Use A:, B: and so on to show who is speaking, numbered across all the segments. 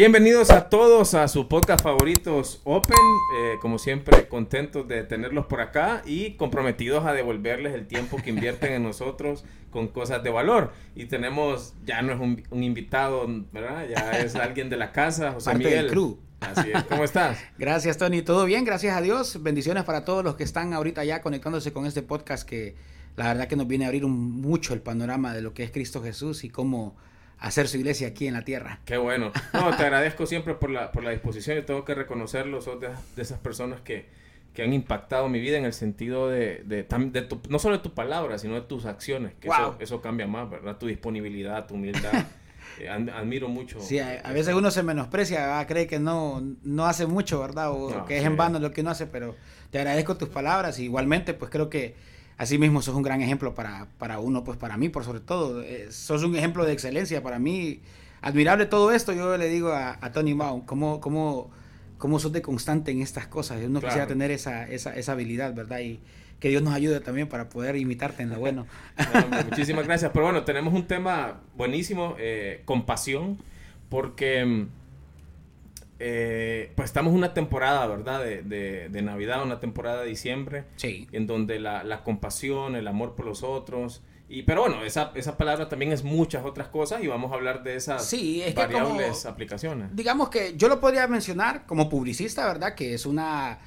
A: Bienvenidos a todos a su podcast favoritos Open. Eh, como siempre, contentos de tenerlos por acá y comprometidos a devolverles el tiempo que invierten en nosotros con cosas de valor. Y tenemos, ya no es un, invitado, ¿verdad? Ya es alguien de la casa, José
B: Parte
A: Miguel.
B: Del crew.
A: Así es. ¿Cómo estás?
B: Gracias, Tony. ¿Todo bien? Gracias a Dios. Bendiciones para todos los que están ahorita ya conectándose con este podcast que la verdad que nos viene a abrir mucho el panorama de lo que es Cristo Jesús y cómo hacer su iglesia aquí en la tierra.
A: Qué bueno. No, te agradezco siempre por la, por la disposición. Yo tengo que reconocerlo. Sos de, esas personas que, que, han impactado mi vida en el sentido de, de, de no solo de tu palabra, sino de tus acciones. Que eso, eso, cambia más, ¿verdad? Tu disponibilidad, tu humildad. Eh, admiro mucho.
B: Sí, a, veces uno se menosprecia, cree que no, no hace mucho, ¿verdad? O que es en vano lo que uno hace, pero te agradezco tus palabras. igualmente, pues creo que así mismo sos un gran ejemplo para, para uno, pues para mí, por sobre todo. Eh, sos un ejemplo de excelencia para mí. Admirable todo esto, yo le digo a, Tony Mao, cómo, cómo, cómo sos de constante en estas cosas. Yo no quisiera tener esa, esa, esa habilidad, ¿verdad? Y que Dios nos ayude también para poder imitarte en lo bueno.
A: muchísimas gracias. Pero bueno, tenemos un tema buenísimo, eh, compasión, porque mm, eh, pues estamos en una temporada, ¿verdad? De, de, Navidad, una temporada de diciembre.
B: Sí.
A: En donde la, la, compasión, el amor por los otros. Y, pero bueno, esa, esa palabra también es muchas otras cosas y vamos a hablar de esas
B: sí, es
A: variables aplicaciones.
B: Digamos que yo lo podría mencionar como publicista, ¿verdad? Que es una,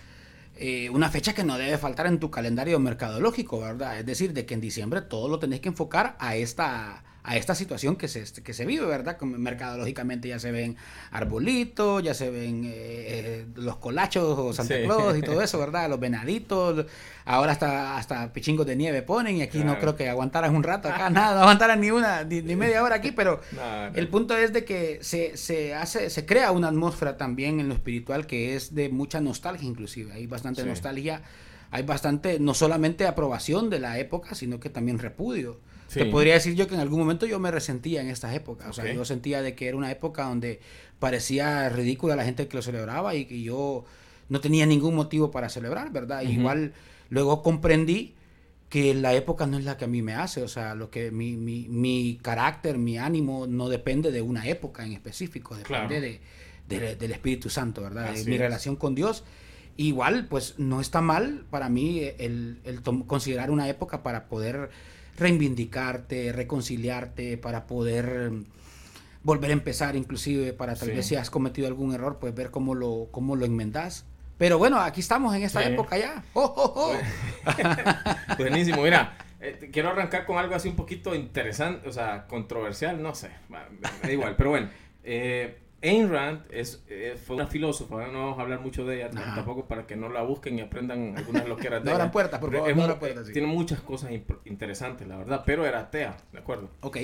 B: eh, una fecha que no debe faltar en tu calendario mercadológico, ¿verdad? Es decir, de que en diciembre todo lo tenés que enfocar a esta a esta situación que se, que se vive, ¿verdad? Mercadológicamente ya se ven arbolitos, ya se ven eh, eh, los colachos o Santa Claus y todo eso, ¿verdad? Los venaditos, ahora hasta, hasta pichingos de nieve ponen y aquí no creo que aguantaran un rato acá, nada, no aguantaran ni una, ni, media hora aquí, pero el punto es de que se, se, hace, se crea una atmósfera también en lo espiritual que es de mucha nostalgia inclusive, hay bastante nostalgia, hay bastante, no solamente aprobación de la época, sino que también repudio. Te podría decir yo que en algún momento yo me resentía en estas épocas. O sea, yo sentía de que era una época donde parecía ridícula la gente que lo celebraba y que yo no tenía ningún motivo para celebrar, ¿verdad? Igual luego comprendí que la época no es la que a mí me hace, o sea, lo que mi, mi, mi carácter, mi ánimo no depende de una época en específico, depende de, del Espíritu Santo, ¿verdad? de mi relación con Dios. Igual, pues no está mal para mí el, el considerar una época para poder reivindicarte, reconciliarte, para poder mm, volver a empezar, inclusive para tal vez si has cometido algún error, pues ver cómo lo, cómo lo enmendas. Pero bueno, aquí estamos en esta época ya. ¡Oh, oh, oh!
A: Buenísimo, mira. Eh, quiero arrancar con algo así un poquito interesante, o sea, controversial, no sé, da igual, pero bueno, eh, Ayn Rand es, eh, fue una filósofa, no vamos a hablar mucho de ella tampoco para que no la busquen y aprendan algunas loqueras de
B: no ella. puertas, por favor.
A: No puertas, Tiene muchas cosas interesantes, la verdad, pero era atea, ¿de acuerdo?
B: Ok.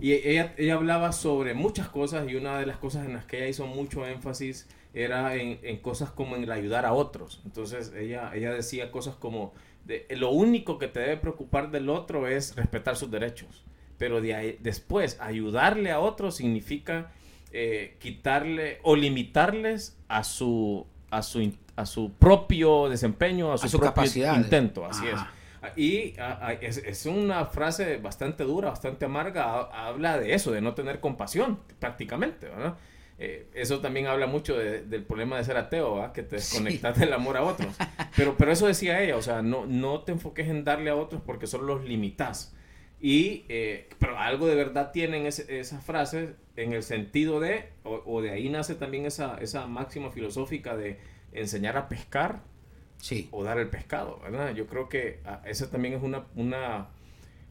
A: Y ella, ella hablaba sobre muchas cosas y una de las cosas en las que ella hizo mucho énfasis era en, en cosas como en el ayudar a otros. Entonces ella, ella decía cosas como, de, lo único que te debe preocupar del otro es respetar sus derechos, pero de ahí, después ayudarle a otros significa eh, quitarle o limitarles a su, a su, a su propio desempeño, a su, capacidad. intento, así es. Y es, una frase bastante dura, bastante amarga, habla de eso, de no tener compasión, prácticamente, ¿verdad? Eh, eso también habla mucho del problema de ser ateo, que te desconectas del amor a otros. Pero, pero eso decía ella, o sea, no, no te enfoques en darle a otros porque solo los limitas. Y, eh, pero algo de verdad tienen esas frases en el sentido de, o, de ahí nace también esa, esa máxima filosófica de enseñar a pescar
B: sí.
A: o dar el pescado, ¿verdad? Yo creo que ah, esa también es una, una,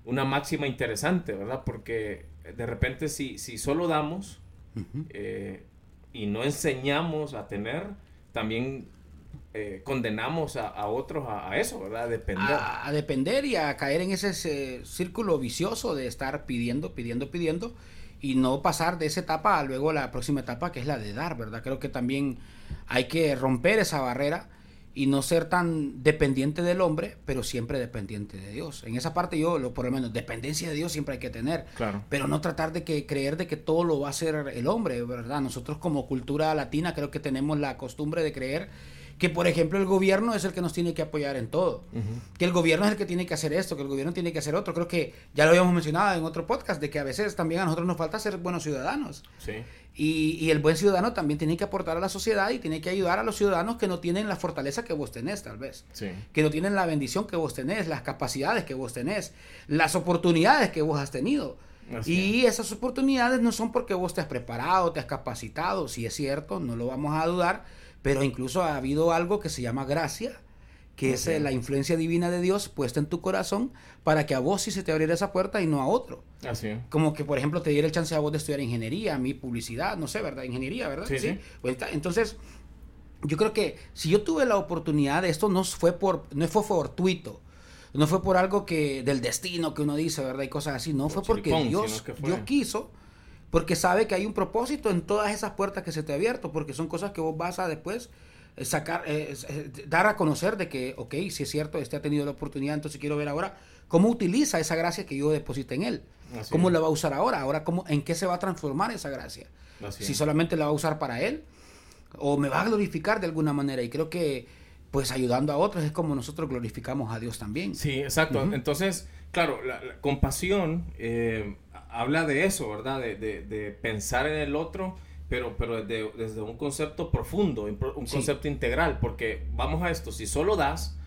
A: una máxima interesante, ¿verdad? Porque de repente si, si solo damos eh, y no enseñamos a tener, también eh, condenamos a, otros a, eso, ¿verdad? A depender.
B: A, depender y a caer en ese, círculo vicioso de estar pidiendo, pidiendo, pidiendo y no pasar de esa etapa a luego la próxima etapa que es la de dar, ¿verdad? Creo que también hay que romper esa barrera y no ser tan dependiente del hombre, pero siempre dependiente de Dios. En esa parte yo, lo, por lo menos, dependencia de Dios siempre hay que tener,
A: claro.
B: pero no tratar de que creer de que todo lo va a hacer el hombre, ¿verdad? Nosotros como cultura latina creo que tenemos la costumbre de creer que por ejemplo el gobierno es el que nos tiene que apoyar en todo, que el gobierno es el que tiene que hacer esto, que el gobierno tiene que hacer otro. Creo que ya lo habíamos mencionado en otro podcast, de que a veces también a nosotros nos falta ser buenos ciudadanos.
A: Sí.
B: Y, y, el buen ciudadano también tiene que aportar a la sociedad y tiene que ayudar a los ciudadanos que no tienen la fortaleza que vos tenés, tal vez.
A: Sí.
B: Que no tienen la bendición que vos tenés, las capacidades que vos tenés, las oportunidades que vos has tenido.
A: Así
B: y esas oportunidades no son porque vos te has preparado, te has capacitado, si es cierto, no lo vamos a dudar, pero incluso ha habido algo que se llama gracia, que es eh, la influencia divina de Dios puesta en tu corazón para que a vos sí se te abriera esa puerta y no a otro.
A: Así es.
B: Como que, por ejemplo, te diera el chance a vos de estudiar ingeniería, a mí publicidad, no sé, ¿verdad? Ingeniería, ¿verdad?
A: Sí, sí.
B: Pues, ta- entonces, yo creo que si yo tuve la oportunidad de esto, no fue por, no fue fortuito, no fue por algo que del destino que uno dice, ¿verdad? Y cosas así, no
A: Por
B: fue porque Dios,
A: fue-
B: Dios quiso, porque sabe que hay un propósito en todas esas puertas que se te ha abierto, porque son cosas que vos vas a después eh, sacar, eh, eh, dar a conocer de que, ok, si es cierto, este ha tenido la oportunidad, entonces quiero ver ahora cómo utiliza esa gracia que yo deposité en él.
A: Así
B: ¿Cómo
A: es.
B: la va a usar ahora? Ahora, cómo, ¿en qué se va a transformar esa gracia?
A: Así
B: si
A: es.
B: solamente la va a usar para él o me va a glorificar de alguna manera. Y creo que, pues, ayudando a otros es como nosotros glorificamos a Dios también.
A: Sí, exacto. Entonces, claro, la, la compasión eh, habla de eso, ¿verdad? De, de- de pensar en el otro, pero, pero desde, desde un concepto profundo, un
B: Sí.
A: concepto integral, porque vamos a esto, si solo das,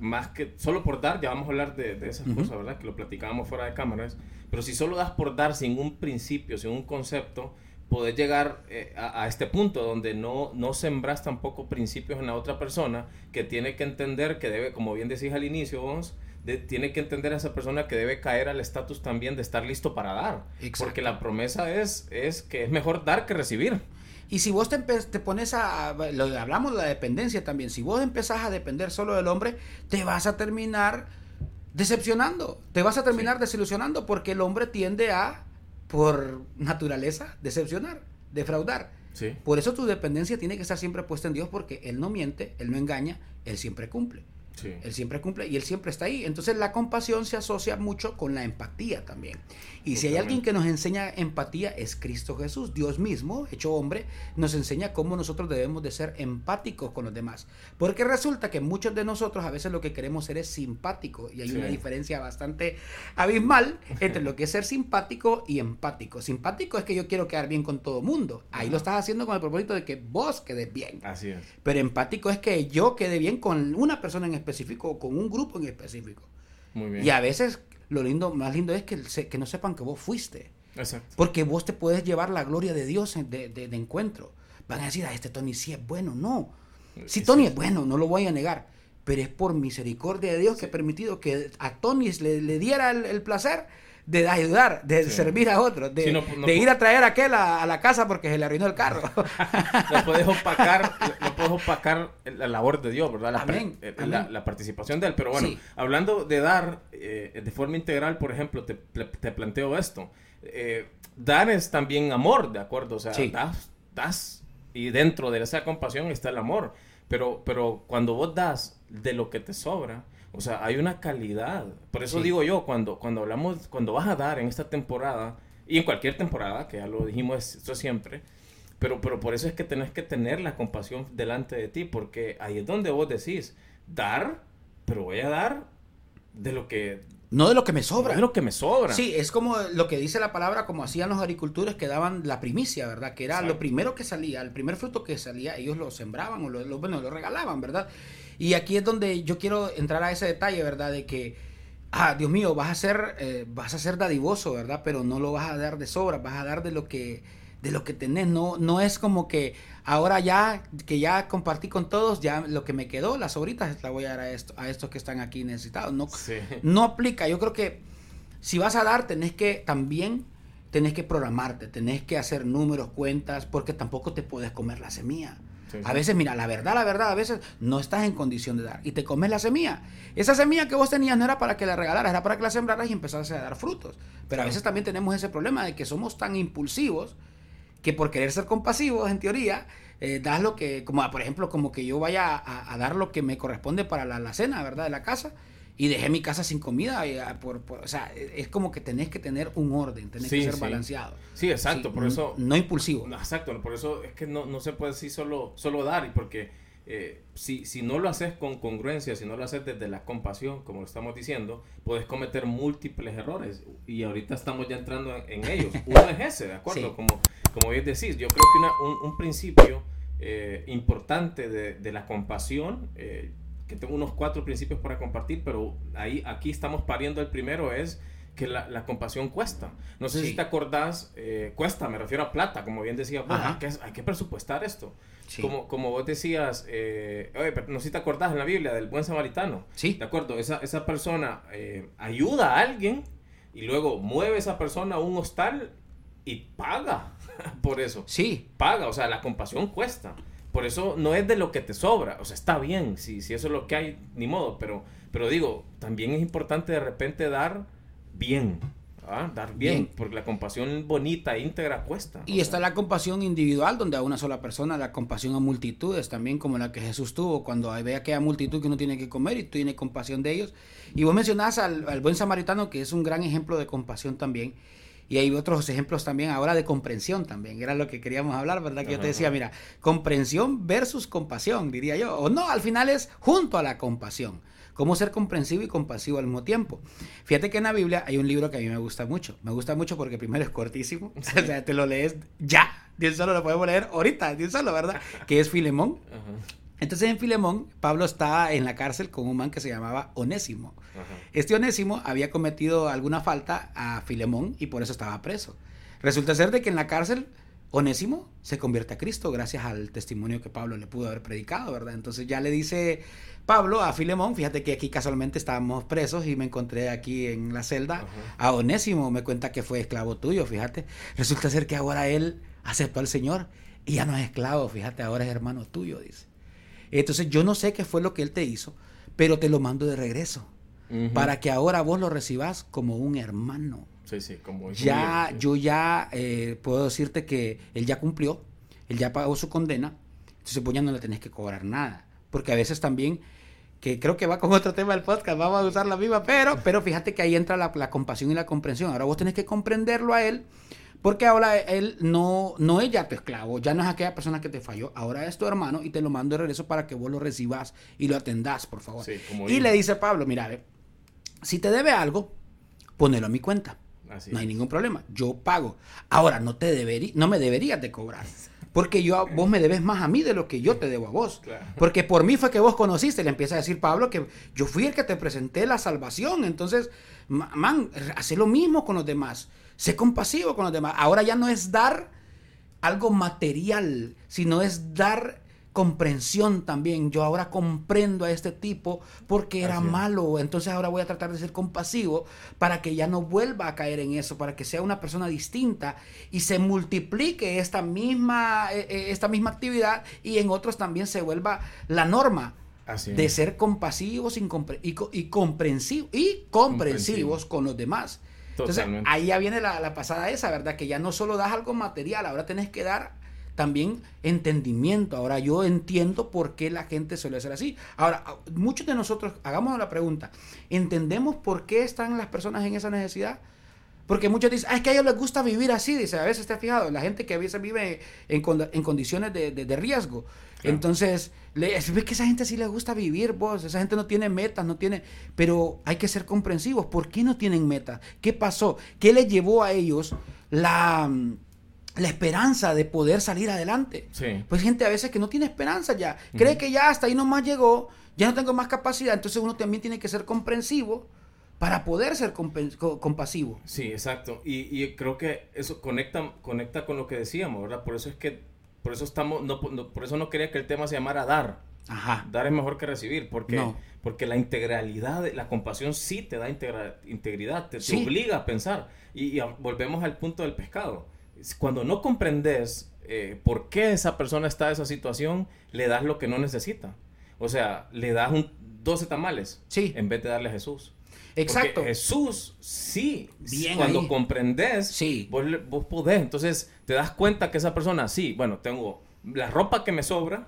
A: más que solo por dar, ya vamos a hablar de, de esas
B: Ujú.
A: cosas, ¿verdad? Que lo platicábamos fuera de cámaras, pero si solo das por dar sin un principio, sin un concepto, poder llegar eh, a, a este punto donde no, no sembras tampoco principios en la otra persona que tiene que entender que debe, como bien decís al inicio vos, de- tiene que entender a esa persona que debe caer al estatus también de estar listo para dar.
B: Exacto.
A: Porque la promesa es, es que es mejor dar que recibir.
B: Y si vos te, pones a, lo hablamos de la dependencia también, si vos empezás a depender solo del hombre, te vas a terminar decepcionando, te vas a terminar desilusionando porque el hombre tiende a, por naturaleza, decepcionar, defraudar.
A: Sí.
B: Por eso tu dependencia tiene que estar siempre puesta en Dios porque Él no miente, Él no engaña, Él siempre cumple.
A: Sí.
B: Él siempre cumple y Él siempre está ahí. Entonces la compasión se asocia mucho con la empatía también. Y si hay alguien que nos enseña empatía es Cristo Jesús. Dios mismo, hecho hombre, nos enseña cómo nosotros debemos de ser empáticos con los demás. Porque resulta que muchos de nosotros a veces lo que queremos ser es simpático. Y hay
A: Sí.
B: una diferencia bastante abismal entre lo que es ser simpático y empático. Simpático es que yo quiero quedar bien con todo mundo. Ahí lo estás haciendo con el propósito de que vos quedes bien.
A: Así es.
B: Pero empático es que yo quede bien con una persona en específico o con un grupo en específico.
A: Muy bien.
B: Y a veces lo lindo, más lindo es que, se- que no sepan que vos fuiste.
A: Exacto.
B: Porque vos te puedes llevar la gloria de Dios en- de, de- de encuentro. Van a decir, ah, este Tony sí es bueno. No. Si
A: Sí,
B: Tony
A: sí.
B: es bueno, no lo voy a negar. Pero es por misericordia de Dios que ha permitido que a Tony le, le diera el, el placer de ayudar, de
A: Sí.
B: servir a otros, de,
A: Sí, no- no-
B: de ir a traer a aquel a, a la casa porque se le arruinó el carro.
A: no puedes opacar, no puedes opacar la labor de Dios, ¿verdad? La,
B: Amén,
A: eh,
B: amén.
A: la- la participación de Él. Pero bueno,
B: Sí.
A: hablando de dar eh, de forma integral, por ejemplo, te, te planteo esto. Eh, dar es también amor, ¿de acuerdo? O sea, das, das y dentro de esa compasión está el amor. Pero, pero cuando vos das de lo que te sobra, o sea, hay una calidad. Por eso
B: Sí.
A: digo yo, cuando, cuando hablamos, cuando vas a dar en esta temporada, y en cualquier temporada, que ya lo dijimos esto siempre, pero, pero por eso es que tenés que tener la compasión delante de ti, porque ahí es donde vos decís, dar, pero voy a dar de lo que,
B: no de lo que me sobra.
A: de lo que me sobra.
B: Sí, es como lo que dice la palabra, como hacían los agricultores que daban la primicia, ¿verdad? Que era
A: Exacto.
B: lo primero que salía, el primer fruto que salía, ellos lo sembraban o lo, lo- bueno, lo regalaban, ¿verdad? Y aquí es donde yo quiero entrar a ese detalle, ¿verdad? De que, ah, Dios mío, vas a ser, eh, vas a ser dadivoso, ¿verdad? Pero no lo vas a dar de sobra, vas a dar de lo que, de lo que tenés. No, no es como que ahora ya, que ya compartí con todos, ya lo que me quedó, las sobritas, la voy a dar a, esto, a estos que están aquí necesitados. No,
A: Sí.
B: no aplica. Yo creo que si vas a dar, tenés que también, tenés que programarte, tenés que hacer números, cuentas, porque tampoco te puedes comer la semilla.
A: Sí,
B: A veces, mira, la verdad, la verdad, a veces no estás en condición de dar y te comes la semilla. Esa semilla que vos tenías no era para que la regalaras, era para que la sembraras y empezaras a dar frutos. Pero a veces también tenemos ese problema de que somos tan impulsivos que por querer ser compasivos, en teoría, eh, das lo que, como por ejemplo, como que yo vaya a, a dar lo que me corresponde para la, la cena, ¿verdad? De la casa, y dejé mi casa sin comida, y, ah, por, por- o sea, es como que tenés que tener un orden, tenés
A: Sí,
B: que ser
A: sí.
B: balanceado.
A: Sí, exacto,
B: Sí,
A: por eso...
B: No impulsivo.
A: Exacto, por eso es que no, no se puede decir solo, solo dar, porque eh, si, si no lo haces con congruencia, si no lo haces desde la compasión, como lo estamos diciendo, puedes cometer múltiples errores. Y ahorita estamos ya entrando en, ellos. Uno es ese, ¿de acuerdo? Como, como bien decís, yo creo que un, un, principio eh, importante de, de, la compasión, eh, que tengo unos cuatro principios para compartir, pero ahí, aquí estamos pariendo el primero, es que la, la, compasión cuesta. No sé si te acordás, eh, cuesta, me refiero a plata, como bien decía, hay, que, hay, que, presupuestar esto. Como, como vos decías, eh, no sé si te acordás en la Biblia del buen samaritano.
B: Sí.
A: De acuerdo, esa, esa persona eh, ayuda a alguien y luego mueve esa persona a un hostal y paga por eso.
B: Sí.
A: Paga, o sea, la compasión cuesta. Por eso no es de lo que te sobra, o sea, está bien, si, si eso es lo que hay, ni modo, pero, pero digo, también es importante de repente dar bien. ¿ah? Dar bien, porque la compasión bonita, íntegra, cuesta.
B: Y está la compasión individual, donde a una sola persona, la compasión a multitudes, también como la que Jesús tuvo, cuando ve aquella multitud que uno tiene que comer y tú tienes compasión de ellos. Y vos mencionás al, al, buen samaritano, que es un gran ejemplo de compasión también. Y hay otros ejemplos también ahora de comprensión también, era lo que queríamos hablar, ¿verdad? Que yo te decía, mira, comprensión versus compasión, diría yo. O no, al final es junto a la compasión cómo ser comprensivo y compasivo al mismo tiempo. Fíjate que en la Biblia hay un libro que a mí me gusta mucho. Me gusta mucho porque primero es cortísimo, o sea, te lo lees ya, de un solo lo podemos leer ahorita, de un solo, ¿verdad? Que es Filemón. Entonces en Filemón, Pablo está en la cárcel con un man que se llamaba Onésimo. Este Onésimo había cometido alguna falta a Filemón y por eso estaba preso. Resulta ser de que en la cárcel Onésimo se convierte a Cristo gracias al testimonio que Pablo le pudo haber predicado, ¿verdad? Entonces ya le dice Pablo a Filemón, fíjate que aquí casualmente estábamos presos y me encontré aquí en la celda a Onésimo, me cuenta que fue esclavo tuyo, fíjate. Resulta ser que ahora él aceptó al Señor y ya no es esclavo, fíjate, ahora es hermano tuyo, dice. Entonces yo no sé qué fue lo que él te hizo, pero te lo mando de regreso, para que ahora vos lo recibas como un hermano.
A: Sí, sí, como
B: Ya, yo ya eh, puedo decirte que él ya cumplió, él ya pagó su condena, entonces pues ya no le tenés que cobrar nada. Porque a veces también que creo que va con otro tema del podcast, vamos a usar la misma, pero, pero fíjate que ahí entra la, compasión y la comprensión. Ahora vos tenés que comprenderlo a él, porque ahora él no, no es ya tu esclavo, ya no es aquella persona que te falló, ahora es tu hermano y te lo mando de regreso para que vos lo recibas y lo atendas, por favor. y le dice Pablo, mira, si te debe algo, ponelo a mi cuenta. no hay ningún problema, yo pago. Ahora, no, te deberí, no me deberías de cobrar. Porque yo, vos me debes más a mí de lo que yo te debo a vos. Porque por mí fue que vos conociste. Le empieza a decir Pablo que yo fui el que te presenté la salvación. Entonces, man, hace lo mismo con los demás. Sé compasivo con los demás. Ahora ya no es dar algo material, sino es dar comprensión también. Yo ahora comprendo a este tipo porque era malo. Entonces ahora voy a tratar de ser compasivo para que ya no vuelva a caer en eso, para que sea una persona distinta y se multiplique esta misma, eh, eh, esta misma actividad y en otros también se vuelva la norma. de ser compasivos y, y, comprensivos, y comprensivos con los demás. Entonces, ahí ya viene la, la pasada esa, ¿verdad? Que ya no solo das algo material, ahora tenés que dar también entendimiento. Ahora yo entiendo por qué la gente suele ser así. Ahora, muchos de nosotros, hagamos la pregunta, ¿entendemos por qué están las personas en esa necesidad? Porque muchos dicen, ah, es que a ellos les gusta vivir así, dice, a veces te has fijado, la gente que a veces vive en, en condiciones de, de, riesgo. Entonces, ves que esa gente sí le gusta vivir, vos, esa gente no tiene metas, no tiene, pero hay que ser comprensivos, ¿por qué no tienen metas? ¿Qué pasó? ¿Qué les llevó a ellos la, la esperanza de poder salir adelante. Pues gente a veces que no tiene esperanza ya, cree que ya hasta ahí nomás llegó, ya no tengo más capacidad, entonces uno también tiene que ser comprensivo para poder ser compasivo.
A: Sí, exacto. Y, creo que eso conecta, conecta con lo que decíamos, ¿verdad? Por eso es que, por eso estamos, no, por eso no quería que el tema se llamara dar.
B: Ajá.
A: Dar es mejor que recibir, porque, porque la integralidad, la compasión sí te da integridad, te, obliga a pensar. y volvemos al punto del pescado cuando no comprendes eh, por qué esa persona está en esa situación, le das lo que no necesita. O sea, le das un 12 tamales
B: sí.
A: en vez de darle a Jesús.
B: Exacto.
A: Jesús, sí, Bien cuando comprendes,
B: sí.
A: vos, vos podés. Entonces te das cuenta que esa persona, sí, bueno, tengo la ropa que me sobra,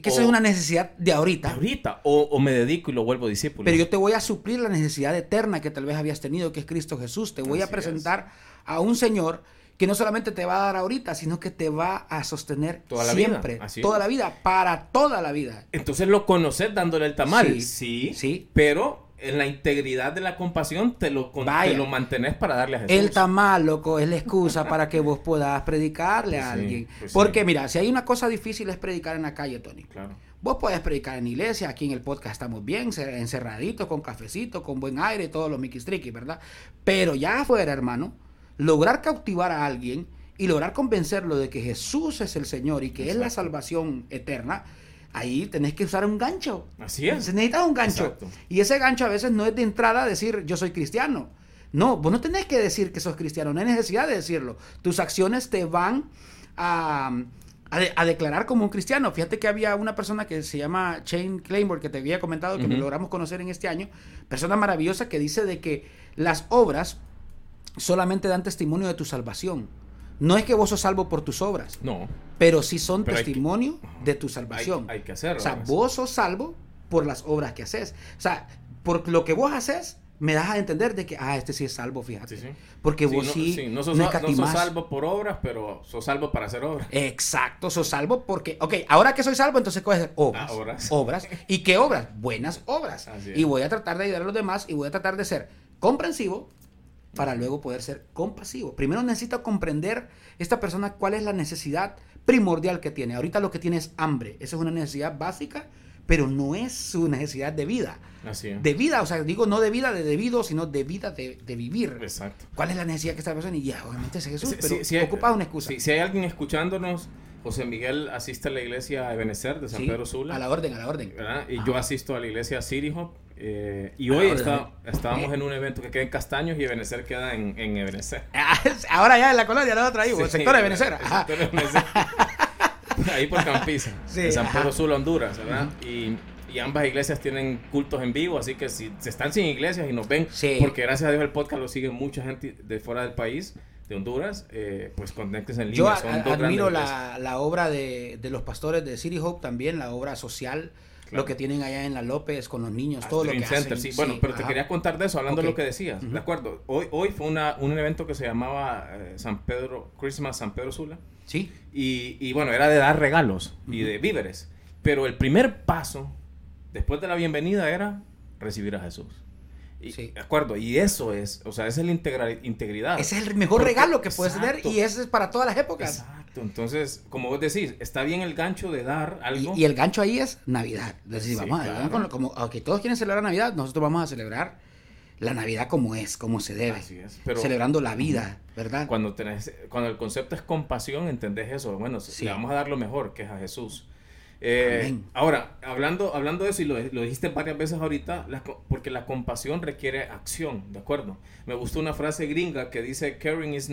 B: que esa es una necesidad de ahorita.
A: De ahorita. O, me dedico y lo vuelvo discípulo.
B: Pero yo te voy a suplir la necesidad eterna que tal vez habías tenido, que es Cristo Jesús. Te voy a presentar a un Señor que no solamente te va a dar ahorita, sino que te va a sostener
A: Toda la
B: siempre,
A: vida,
B: toda la vida, para toda la vida.
A: Entonces lo conoces dándole el tamal.
B: Sí,
A: Sí,
B: sí.
A: Pero en la integridad de la compasión te lo,
B: Vaya.
A: te lo mantenés para darle a Jesús.
B: El tamal, loco, es la excusa para que vos puedas predicarle a
A: sí,
B: alguien.
A: pues sí.
B: Porque mira, si hay una cosa difícil es predicar en la calle, Tony.
A: Claro.
B: Vos podés predicar en iglesia, aquí en el podcast estamos bien, ce- encerraditos, con cafecito, con buen aire, todos los miquistriquis, ¿verdad? Pero ya afuera, hermano, lograr cautivar a alguien y lograr convencerlo de que Jesús es el Señor y que es la salvación eterna, ahí tenés que usar un gancho.
A: Así es.
B: Se necesita un gancho.
A: Exacto.
B: Y ese gancho a veces no es de entrada decir yo soy cristiano. No, vos no tenés que decir que sos cristiano, no hay necesidad de decirlo. Tus acciones te van a, a, de- a declarar como un cristiano. Fíjate que había una persona que se llama Shane Claiborne, que te había comentado, que
A: Ujú.
B: logramos conocer en este año, persona maravillosa que dice de que las obras solamente dan testimonio de tu salvación. No es que vos sos salvo por tus obras,
A: No.
B: pero sí son
A: Pero hay que-
B: testimonio de tu salvación.
A: Hay, hay que hacerlo.
B: O sea,
A: ¿no?
B: vos sos salvo por las obras que haces. O sea, por lo que vos haces, me das a entender de que, ah, este sí es salvo, fíjate.
A: Sí, sí.
B: Porque
A: Sí,
B: vos
A: no,
B: sí,
A: sí, no
B: no,
A: sos, no sos
B: escatimás.
A: salvo por obras, pero sos salvo para hacer obras.
B: Exacto, sos salvo porque, ok, ahora que soy salvo, entonces ¿cuál es? Obras.
A: Ah, obras.
B: Obras. ¿Y qué obras? Buenas obras. Y voy a tratar de ayudar a los demás y voy a tratar de ser comprensivo para luego poder ser compasivo. Primero necesito comprender esta persona cuál es la necesidad primordial que tiene. Ahorita lo que tiene es hambre. Esa es una necesidad básica, pero no es su necesidad de vida.
A: Así es.
B: De vida, o sea, digo no de vida de debido, sino de vida de, de vivir.
A: Exacto.
B: ¿Cuál es la necesidad que esta persona? Y ya, obviamente es Jesús,
A: Sí,
B: pero
A: sí hay-
B: ocupa una excusa.
A: si hay alguien escuchándonos, José Miguel asiste a la iglesia Ebenezer de San
B: Sí,
A: Pedro Sula.
B: A la orden, a la orden.
A: ¿verdad? Y
B: Ajá.
A: yo asisto a la iglesia City Hop. Eh, y hoy está- estábamos en un evento que queda en Castaños y Ebenezer queda en, en Ebenezer.
B: Ah, Ahora ya en la colonia, la otra ahí, el
A: Sí,
B: sector de
A: el sector de Ebenezer. Ahí por Campiza,
B: Sí,
A: en San. Pedro Sula, Honduras, ¿verdad? y, y ambas iglesias tienen cultos en vivo, así que si se están sin iglesias y nos ven,
B: Sí.
A: porque gracias a Dios el podcast lo sigue mucha gente de fuera del país, de Honduras, eh, pues conéctense en línea.
B: Yo
A: son
B: a- admiro la, la obra de, de los pastores de City Hope también, la obra social,
A: Claro.
B: lo que tienen allá en la López con los niños, todo lo que
A: Center,
B: hacen.
A: sí. Bueno, pero te
B: ajá.
A: quería contar de eso, hablando de
B: Ok.
A: lo que decías.
B: Ujú.
A: De acuerdo. Hoy, hoy fue una, un evento que se llamaba eh, San Pedro, Christmas San Pedro Sula.
B: Sí,
A: Y, y bueno, era de dar regalos y
B: Ujú.
A: de víveres. Pero el primer paso, después de la bienvenida, era recibir a Jesús. Y,
B: Sí.
A: De acuerdo. Y eso es, o sea, esa es la integridad.
B: ese es el mejor
A: Porque-
B: regalo que puedes tener
A: Exacto.
B: y ese es para todas las épocas.
A: Exacto. Entonces, como vos decís, está bien el gancho de dar algo.
B: Y, y el gancho ahí es Navidad.
A: Sí,
B: vamos
A: claro.
B: como, aunque todos quieren celebrar Navidad, nosotros vamos a celebrar la Navidad como es, como se debe.
A: Así es. Pero
B: celebrando la vida, ¿verdad?
A: cuando, tenés, cuando el concepto es compasión, entendés eso. Bueno,
B: Sí.
A: le vamos a dar lo mejor, que es a Jesús. Eh, ahora, hablando, hablando de eso, y lo, lo dijiste varias veces ahorita, la porque la compasión requiere acción, ¿de acuerdo? Me gustó una frase gringa que dice, caring is,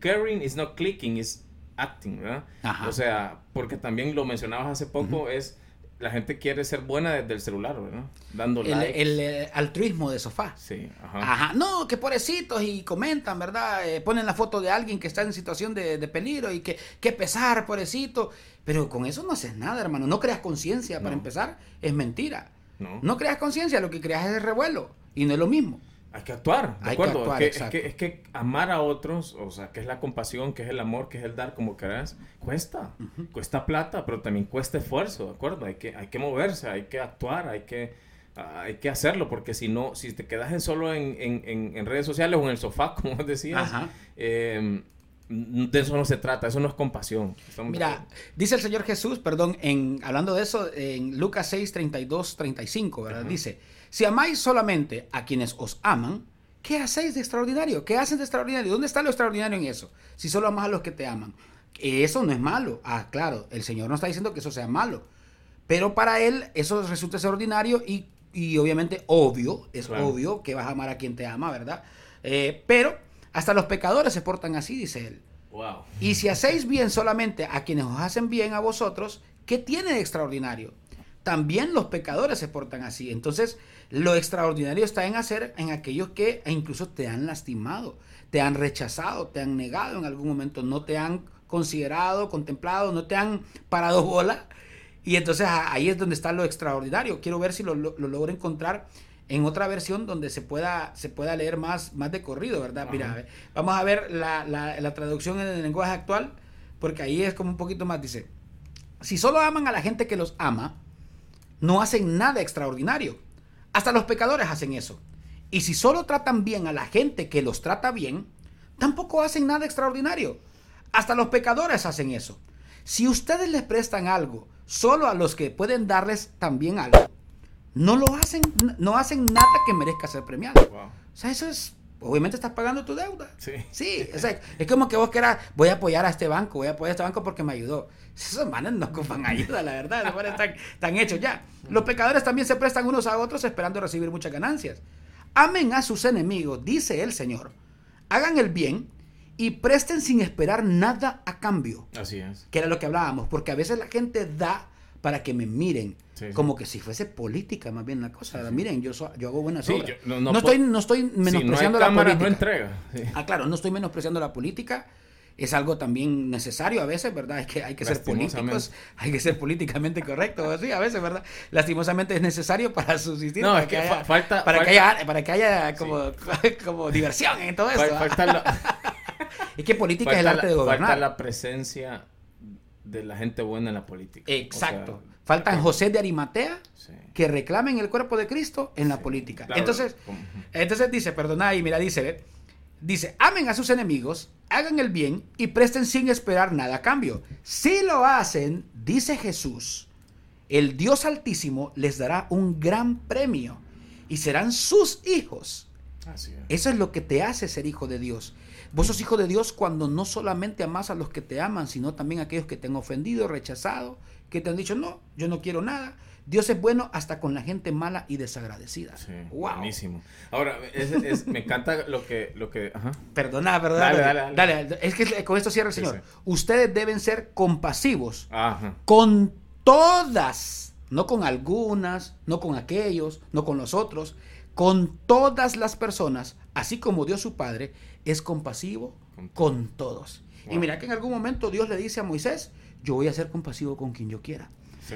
A: caring is not clicking, is acting, ¿verdad?
B: Ajá.
A: O sea, porque también lo mencionabas hace poco, es la gente quiere ser buena desde el celular, ¿verdad? Dando
B: el,
A: likes.
B: el, eh, altruismo de sofá.
A: Sí, ajá.
B: Ajá, no, que pobrecitos y comentan, ¿verdad? Eh, ponen la foto de alguien que está en situación de, de peligro y que, que pesar, pobrecito. Pero con eso no haces nada, hermano. No creas conciencia, para
A: No.
B: empezar, es mentira.
A: ¿No?
B: No creas conciencia, lo que creas es revuelo. Y no es lo mismo.
A: Hay que actuar, ¿de
B: Hay que
A: acuerdo?
B: actuar,
A: es, que, es, que, es que amar a otros, o sea, que es la compasión, que es el amor, que es el dar, como querás, cuesta. Cuesta plata, pero también cuesta esfuerzo, ¿de acuerdo? Hay que, hay que moverse, hay que actuar, hay que, hay que hacerlo, porque si no, si te quedas en solo en, en- en- en redes sociales o en el sofá, como decías, eh, de eso no se trata, eso no es compasión. Estamos
B: Mira, dice el Señor Jesús, perdón, en, hablando de eso, en Lucas 6, 32, 35, ¿verdad? Dice, si amáis solamente a quienes os aman, ¿qué hacéis de extraordinario? ¿Qué hacen de extraordinario? ¿Dónde está lo extraordinario en eso? Si solo amas a los que te aman. Eso no es malo. Ah, claro, el Señor no está diciendo que eso sea malo. Pero para Él eso resulta ser ordinario y, y obviamente obvio, es
A: Claro.
B: obvio que vas a amar a quien te ama, ¿verdad? Eh, pero hasta los pecadores se portan así, dice Él.
A: Wow.
B: Y si hacéis bien solamente a quienes os hacen bien a vosotros, ¿qué tiene de extraordinario? También los pecadores se portan así. Entonces, lo extraordinario está en hacer en aquellos que incluso te han lastimado, te han rechazado, te han negado en algún momento, no te han considerado, contemplado, no te han parado bola. Y entonces ahí es donde está lo extraordinario. Quiero ver si lo, lo- lo logro encontrar en otra versión donde se pueda, se pueda leer más, más de corrido, ¿verdad? Mira, vamos a ver la, la, la traducción en el lenguaje actual, porque ahí es como un poquito más, dice, si solo aman a la gente que los ama, no hacen nada extraordinario. Hasta los pecadores hacen eso. Y si solo tratan bien a la gente que los trata bien, tampoco hacen nada extraordinario. Hasta los pecadores hacen eso. Si ustedes les prestan algo solo a los que pueden darles también algo, no lo hacen, no hacen nada que merezca ser premiado. O sea, eso es obviamente estás pagando tu deuda. Sí. Sí, es como que vos quieras, voy a apoyar a este banco, voy a apoyar a este banco porque me ayudó. Esos manes no ocupan ayuda, la verdad, esos manes están, están, hechos ya. Los pecadores también se prestan unos a otros esperando recibir muchas ganancias. Amen a sus enemigos, dice el Señor. Hagan el bien y presten sin esperar nada a cambio.
A: Así es.
B: Que era lo que hablábamos, porque a veces la gente da para que me miren. Como que si fuese política, más bien la cosa. Miren, yo, yo hago buenas obras. no, estoy, no estoy menospreciando la política.
A: entrega.
B: Ah, claro, no estoy menospreciando la política. Es algo también necesario a veces, ¿verdad? Hay que, hay que ser políticos, hay que ser políticamente correctos, sí, a veces, ¿verdad? Lastimosamente es necesario para subsistir.
A: No,
B: para
A: es que, falta,
B: para, Que haya, para que haya como, como diversión en todo eso. es que política es el arte de gobernar.
A: Falta la presencia de la gente buena en la política.
B: Exacto. Faltan José de Arimatea que reclamen el cuerpo de Cristo en la política. entonces, entonces dice, perdona, y mira, dice, dice, amen a sus enemigos, hagan el bien y presten sin esperar nada a cambio. Si lo hacen, dice Jesús, el Dios Altísimo les dará un gran premio y serán sus hijos. Eso es lo que te hace ser hijo de Dios. Vos sos hijo de Dios cuando no solamente amas a los que te aman, sino también a aquellos que te han ofendido, rechazado, que te han dicho, no, yo no quiero nada. Dios es bueno hasta con la gente mala y desagradecida.
A: Sí, Buenísimo. Ahora, me encanta lo que... Lo que
B: Perdona, perdona. Dale, dale, Es que con esto cierra el Señor. Ustedes deben ser compasivos con todas, no con algunas, no con aquellos, no con los otros, con todas las personas, así como Dios su Padre es compasivo con todos. Y mira que en algún momento Dios le dice a Moisés, yo voy a ser compasivo con quien yo quiera.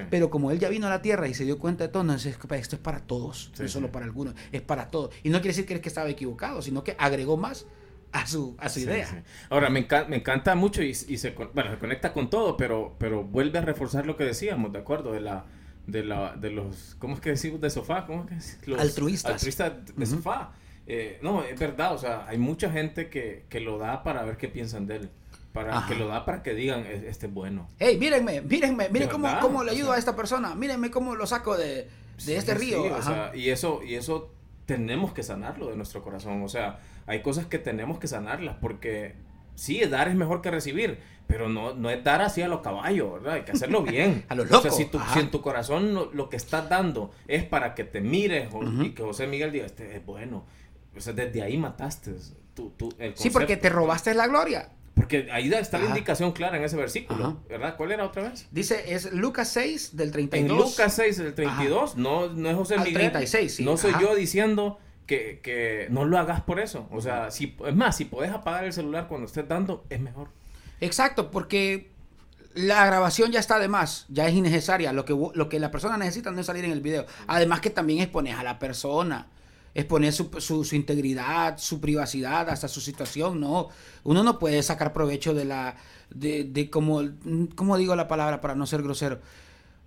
B: Pero como él ya vino a la tierra y se dio cuenta de todo, no, esto es para todos, no es solo para algunos, es para todos. Y no quiere decir que, es que estaba equivocado, sino que agregó más a su, a su idea.
A: Ahora, me, me, encanta mucho y, se, bueno, se conecta con todo, pero, pero vuelve a reforzar lo que decíamos, ¿de acuerdo? De la, de, la, de los, ¿cómo es que decimos? De sofá, ¿cómo es que decimos? Los
B: altruistas.
A: Altruistas de sofá. Eh, no, es verdad, o sea, hay mucha gente que, que lo da para ver qué piensan de él para que lo da para que digan este es bueno.
B: Hey, mírenme, mírenme, miren cómo, cómo, le ayudo a esta persona, mírenme cómo lo saco de, de este río.
A: o sea, y eso, y eso tenemos que sanarlo de nuestro corazón. O sea, hay cosas que tenemos que sanarlas porque sí, dar es mejor que recibir, pero no, no es dar así a los caballos, ¿verdad? Hay que hacerlo bien.
B: a los locos.
A: O sea, si, si en tu corazón lo, que estás dando es para que te mires y que José Miguel diga, este es bueno. O sea, desde ahí mataste tu, tu, el
B: Sí, porque te robaste la gloria.
A: Porque ahí está la indicación clara en ese versículo, ¿verdad? ¿Cuál era otra vez?
B: Dice, es Lucas 6 del 32.
A: En Lucas 6 del 32, no, no es José Miguel.
B: 36, sí.
A: No soy yo diciendo que, que, no lo hagas por eso. O sea, si, es más, si puedes apagar el celular cuando estés dando, es mejor.
B: Exacto, porque la grabación ya está de más, ya es innecesaria. Lo que, lo que la persona necesita no es salir en el video. Además que también expones a la persona exponer su, su, integridad, su privacidad, hasta su situación, no. Uno no puede sacar provecho de la, de, de como, ¿cómo digo la palabra para no ser grosero?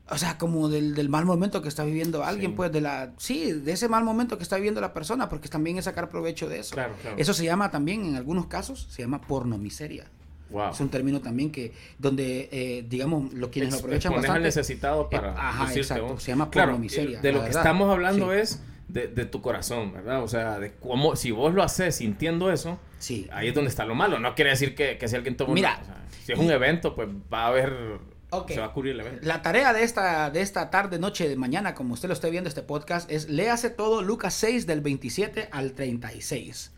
B: O sea, como del, del mal momento que está viviendo alguien, pues de la, sí, de ese mal momento que está viviendo la persona, porque también es sacar provecho de eso.
A: Claro, claro.
B: Eso se llama también, en algunos casos, se llama pornomiseria. Wow. Es un término también que, donde, eh, digamos, los quienes lo aprovechan bastante.
A: al necesitado para
B: eh, ajá, exacto, se llama pornomiseria.
A: de lo que estamos hablando es de, tu corazón, ¿verdad? O sea, de cómo, si vos lo haces sintiendo eso,
B: sí.
A: ahí es donde está lo malo. No quiere decir que, que si alguien toma
B: Mira,
A: si es un evento, pues va a haber Se va a cubrir el evento.
B: La tarea de esta, de esta tarde, noche, de mañana, como usted lo esté viendo este podcast, es léase todo Lucas 6 del 27 al 36.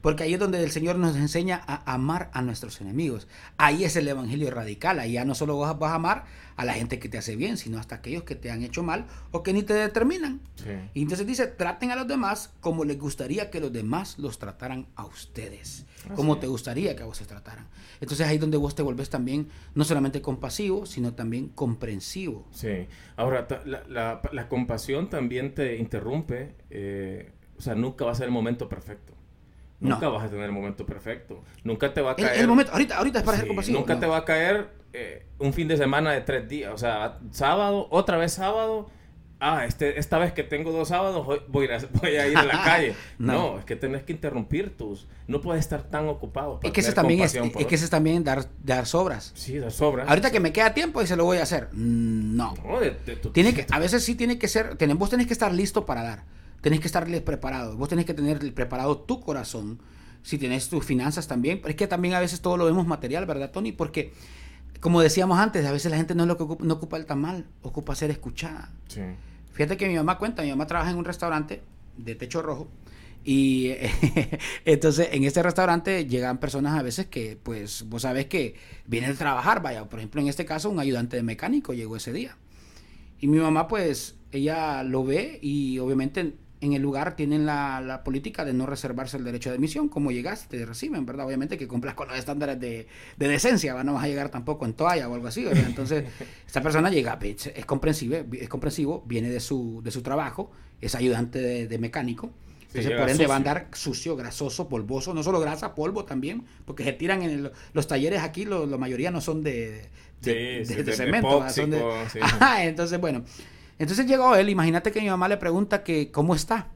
B: Porque ahí es donde el Señor nos enseña a amar a nuestros enemigos. Ahí es el evangelio radical. Ahí ya no solo vas, a amar a la gente que te hace bien, sino hasta aquellos que te han hecho mal o que ni te determinan. Y entonces dice, traten a los demás como les gustaría que los demás los trataran a ustedes. como te gustaría que a vos se trataran. Entonces ahí es donde vos te volvés también no solamente compasivo, sino también comprensivo.
A: Sí. Ahora, la, compasión también te interrumpe. Eh, o sea, nunca va a ser el momento perfecto. Nunca vas a tener el momento perfecto. Nunca te va a caer.
B: El, momento, ahorita, ahorita es para ser compasivo.
A: Nunca te va a caer eh, un fin de semana de tres días. O sea, sábado, otra vez sábado. Ah, este, esta vez que tengo dos sábados voy a, voy a ir a la calle. no. es que tenés que interrumpir tus. No puedes estar tan ocupado.
B: Es que ese también es, es que ese también dar, dar sobras.
A: Sí, dar sobras.
B: Ahorita que me queda tiempo y se lo voy a hacer. No. tiene que, a veces sí tiene que ser. vos tenés que estar listo para dar tenés que estarles preparado. Vos tenés que tener preparado tu corazón. Si tenés tus finanzas también. Pero es que también a veces todo lo vemos material, ¿verdad, Tony? Porque, como decíamos antes, a veces la gente no, es lo que ocupa, no ocupa el tamal, ocupa ser escuchada. Sí. Fíjate que mi mamá cuenta, mi mamá trabaja en un restaurante de techo rojo. Y entonces en este restaurante llegan personas a veces que, pues, vos sabes que vienen a trabajar, vaya, por ejemplo, en este caso un ayudante de mecánico llegó ese día. Y mi mamá, pues, ella lo ve y obviamente en el lugar tienen la, política de no reservarse el derecho de admisión. Como llegaste, te reciben, ¿verdad? Obviamente que cumplas con los estándares de, decencia, no vas a llegar tampoco en toalla o algo así, ¿verdad? Entonces, esta persona llega, es comprensible, es comprensivo, viene de su, de su trabajo, es ayudante de, mecánico. Entonces, por ende, va a andar sucio, grasoso, polvoso, no solo grasa, polvo también, porque se tiran en los talleres aquí, la mayoría no son de, de, cemento, entonces, bueno, entonces llegó él, imagínate que mi mamá le pregunta que cómo está.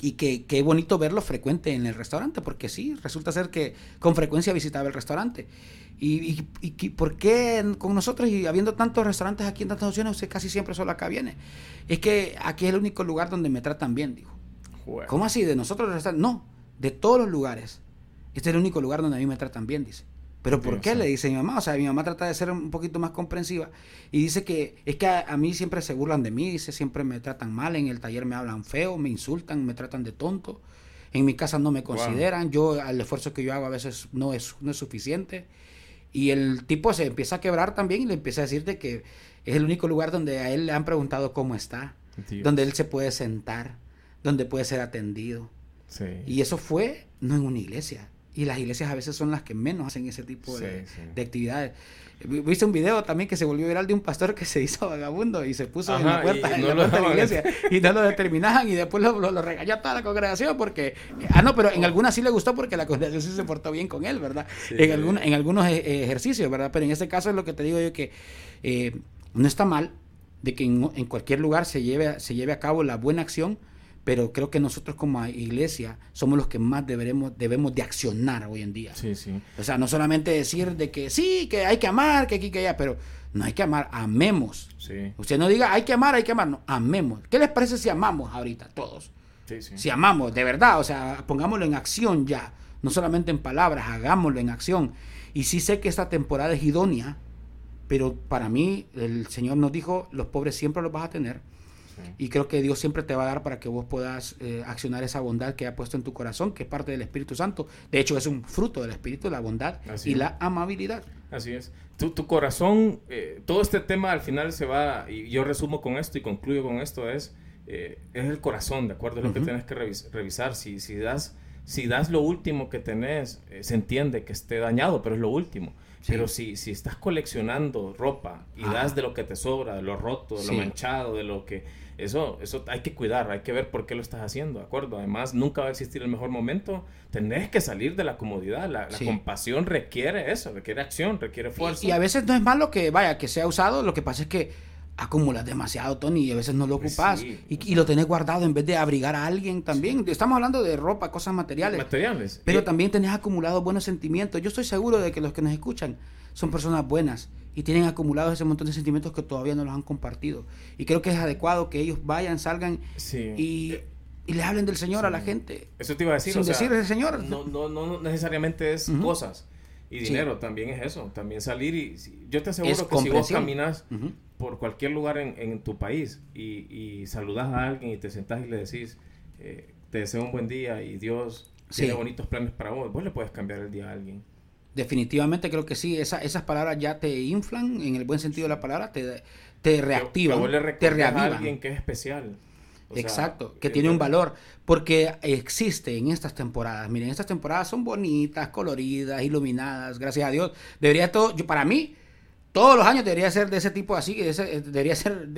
B: Y que qué bonito verlo frecuente en el restaurante, porque sí, resulta ser que con frecuencia visitaba el restaurante. ¿Y, y, por qué con nosotros y habiendo tantos restaurantes aquí en tantas opciones, usted casi siempre solo acá viene? Es que aquí es el único lugar donde me tratan bien, dijo. ¿Cómo así? ¿De nosotros? No, de todos los lugares. Este es el único lugar donde a mí me tratan bien, dice. ¿Pero por qué? Le dice mi mamá. O sea, mi mamá trata de ser un poquito más comprensiva y dice que es que a, mí siempre se burlan de mí, dice, siempre me tratan mal, en el taller me hablan feo, me insultan, me tratan de tonto. En mi casa no me consideran, yo el esfuerzo que yo hago a veces no es, no es suficiente. Y el tipo se empieza a quebrar también y le empieza a decir que es el único lugar donde a él le han preguntado cómo está, donde él se puede sentar, donde puede ser atendido. Y eso fue no en una iglesia, y las iglesias a veces son las que menos hacen ese tipo de, actividades. Viste un video también que se volvió viral de un pastor que se hizo vagabundo y se puso en la puerta, de la iglesia y no lo determinaban y después lo, lo, regañó toda la congregación porque... Ah, no, pero en algunas sí le gustó porque la congregación sí se portó bien con él, ¿verdad? en, en algunos e, ejercicios, ¿verdad? Pero en este caso es lo que te digo yo que eh, no está mal de que en, en, cualquier lugar se lleve, se lleve a cabo la buena acción pero creo que nosotros como iglesia somos los que más deberemos, debemos de accionar hoy en día. Sí, sí. O sea, no solamente decir de que sí, que hay que amar, que aquí, que allá, pero no hay que amar, amemos. Sí. Usted no diga hay que amar, hay que amar, no, amemos. ¿Qué les parece si amamos ahorita todos? Sí, sí. Si amamos, de verdad, o sea, pongámoslo en acción ya, no solamente en palabras, hagámoslo en acción. Y sí sé que esta temporada es idónea, pero para mí el Señor nos dijo, los pobres siempre los vas a tener y creo que Dios siempre te va a dar para que vos puedas eh, accionar esa bondad que ha puesto en tu corazón, que es parte del Espíritu Santo. De hecho, es un fruto del Espíritu, la bondad y la amabilidad.
A: Así es. Tu, tu corazón, eh, todo este tema al final se va, y yo resumo con esto y concluyo con esto, es, eh, es el corazón, ¿de acuerdo? Es lo que tienes que revisar. Si, si, das, si das lo último que tenés, se entiende que esté dañado, pero es lo último. Pero si, si estás coleccionando ropa y das de lo que te sobra, de lo roto, de lo manchado, de lo que eso, eso hay que cuidar, hay que ver por qué lo estás haciendo, ¿de acuerdo? Además, nunca va a existir el mejor momento. Tenés que salir de la comodidad. La, compasión requiere eso, requiere acción, requiere fuerza.
B: Y, a veces no es malo que, vaya, que sea usado. Lo que pasa es que acumulas demasiado, Tony, y a veces no lo pues ocupas. y, lo tenés guardado en vez de abrigar a alguien también. Estamos hablando de ropa, cosas materiales.
A: Materiales.
B: Pero también tenés acumulado buenos sentimientos. Yo estoy seguro de que los que nos escuchan son personas buenas y tienen acumulados ese montón de sentimientos que todavía no los han compartido. Y creo que es adecuado que ellos vayan, salgan y, y, le hablen del Señor a la gente.
A: Eso te iba a decir.
B: Sin decir el Señor.
A: No, no, no necesariamente es cosas. Y dinero también es eso. También salir y... Yo te aseguro que si vos caminas por cualquier lugar en, en tu país y, y, saludas a alguien y te sentás y le decís, eh, te deseo un buen día y Dios tiene bonitos planes para vos, vos le puedes cambiar el día a alguien.
B: Definitivamente creo que sí, Esa, esas palabras ya te inflan, en el buen sentido de la palabra, te, te reactivan, te reavivan.
A: A alguien que es especial.
B: Exacto, que tiene un valor, porque existe en estas temporadas. Miren, estas temporadas son bonitas, coloridas, iluminadas, gracias a Dios. Debería todo, yo, para mí, todos los años debería ser de ese tipo así, debería ser,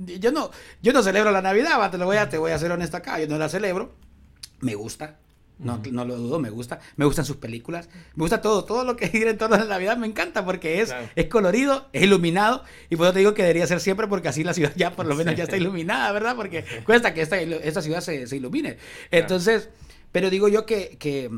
B: yo no, yo no celebro la Navidad, te lo voy a, te voy a ser honesto acá, yo no la celebro, me gusta, no, no lo dudo, me gusta. Me gustan sus películas. Me gusta todo. Todo lo que gira en torno a la Navidad me encanta porque es, es colorido, es iluminado. Y por eso te digo que debería ser siempre porque así la ciudad ya por lo menos ya está iluminada, ¿verdad? Porque cuesta que esta, esta ciudad se, se ilumine. Entonces, pero digo yo que, que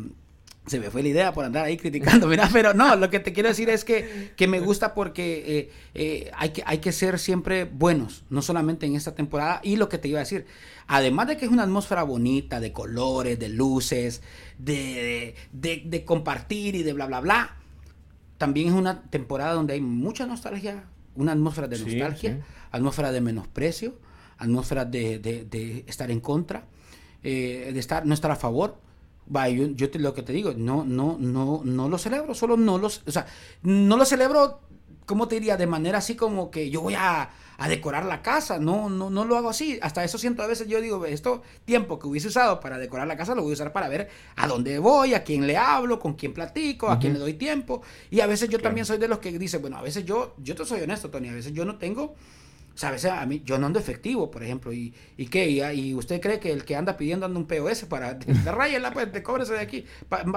B: se me fue la idea por andar ahí criticando, mira, pero no, lo que te quiero decir es que, que me gusta porque eh, eh, hay, que, hay que ser siempre buenos, no solamente en esta temporada. Y lo que te iba a decir, además de que es una atmósfera bonita, de colores, de luces, de, de, compartir y de bla, bla, bla, también es una temporada donde hay mucha nostalgia, una atmósfera de nostalgia, atmósfera de menosprecio, atmósfera de, de estar en contra, eh, de estar, no estar a favor Va, yo, yo te, lo que te digo, no, no, no, no lo celebro, solo no los, o sea, no lo celebro, ¿cómo te diría? De manera así como que yo voy a, a, decorar la casa, no, no, no lo hago así. Hasta eso siento a veces, yo digo, esto tiempo que hubiese usado para decorar la casa lo voy a usar para ver a dónde voy, a quién le hablo, con quién platico, a quién le doy tiempo. Y a veces yo también soy de los que dicen, bueno, a veces yo, yo te soy honesto, Tony, a veces yo no tengo o sea, a veces a mí, yo no ando efectivo, por ejemplo, y, y qué, y, usted cree que el que anda pidiendo anda un POS para, de, la pues, de cóbrese de aquí,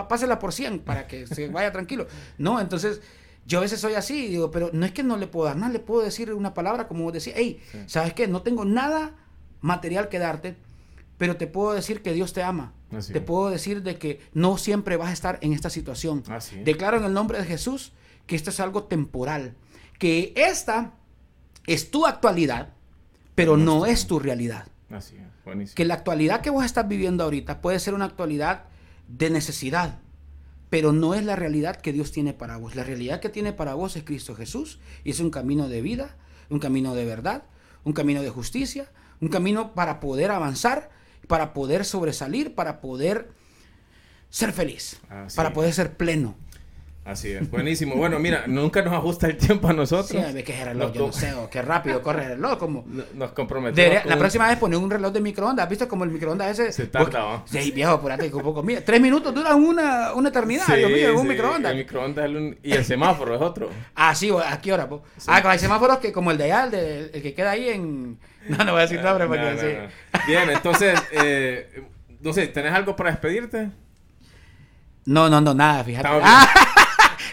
B: pásela por 100 para que se vaya tranquilo. No, entonces, yo a veces soy así, digo, pero no es que no le puedo dar nada, le puedo decir una palabra como decir, hey, ¿sabes qué? No tengo nada material que darte, pero te puedo decir que Dios te ama. te puedo decir de que no siempre vas a estar en esta situación. Declaro en el nombre de Jesús que esto es algo temporal, que esta es tu actualidad, pero no, es tu realidad.
A: Así es, buenísimo.
B: Que la actualidad que vos estás viviendo ahorita puede ser una actualidad de necesidad, pero no es la realidad que Dios tiene para vos. La realidad que tiene para vos es Cristo Jesús y es un camino de vida, un camino de verdad, un camino de justicia, un camino para poder avanzar, para poder sobresalir, para poder ser feliz, para poder ser pleno.
A: Así es, buenísimo. Bueno, mira, nunca nos ajusta el tiempo a nosotros.
B: Sí, que es el reloj, yo no sé, qué rápido corre el reloj. Como...
A: Nos comprometemos.
B: La próxima vez poner un reloj de microondas, ¿has visto como el microondas ese?
A: Se tarda,
B: Sí, viejo, apurate un poco. Mira, tres minutos duran una, una eternidad, sí, Dios mío, un microondas.
A: El microondas es un... y el semáforo es otro.
B: Ah, sí, ¿a qué hora? Po? Ah, con el semáforo que como el de allá, el, de, el que queda ahí en... No, no voy a decir nombre porque no, sí.
A: Bien, entonces, eh, no sé, ¿tenés algo para despedirte?
B: No, no, no, nada, fíjate.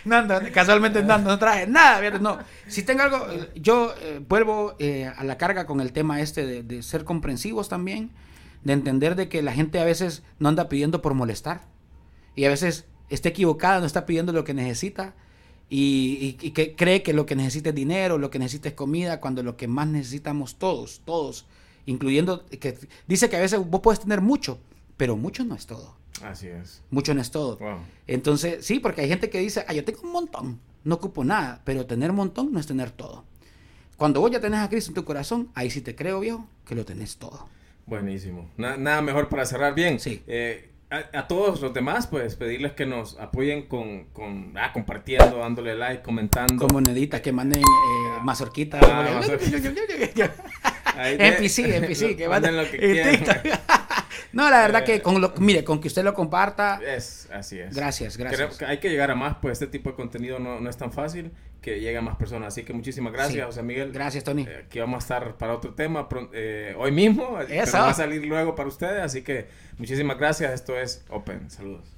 B: No, casualmente no, no traje nada. No, si tengo algo, yo eh, vuelvo eh, a la carga con el tema este de, ser comprensivos también, de entender de que la gente a veces no anda pidiendo por molestar y a veces está equivocada, no está pidiendo lo que necesita y, que cree que lo que necesita es dinero, lo que necesita es comida, cuando lo que más necesitamos todos, todos, incluyendo que dice que a veces vos puedes tener mucho, pero mucho no es todo.
A: Así es.
B: Mucho no es todo. Entonces, sí, porque hay gente que dice, ah, yo tengo un montón, no ocupo nada, pero tener un montón no es tener todo. Cuando vos ya tenés a Cristo en tu corazón, ahí sí te creo, viejo, que lo tenés todo.
A: Buenísimo. nada mejor para cerrar bien.
B: Sí.
A: Eh, a, todos los demás, pues pedirles que nos apoyen con, con ah, compartiendo, dándole like, comentando.
B: Como Nedita, que manden eh, mazorquita. Ah, NPC, NPC, que manden lo que quieran. No, la verdad que con lo, mire, con que usted lo comparta.
A: Es, así es.
B: Gracias, gracias.
A: hay que llegar a más, pues este tipo de contenido no, no es tan fácil que llegue a más personas. Así que muchísimas gracias, José Miguel.
B: Gracias, Tony.
A: Eh, aquí vamos a estar para otro tema eh, hoy mismo. Pero va a salir luego para ustedes. Así que muchísimas gracias. Esto es Open. Saludos.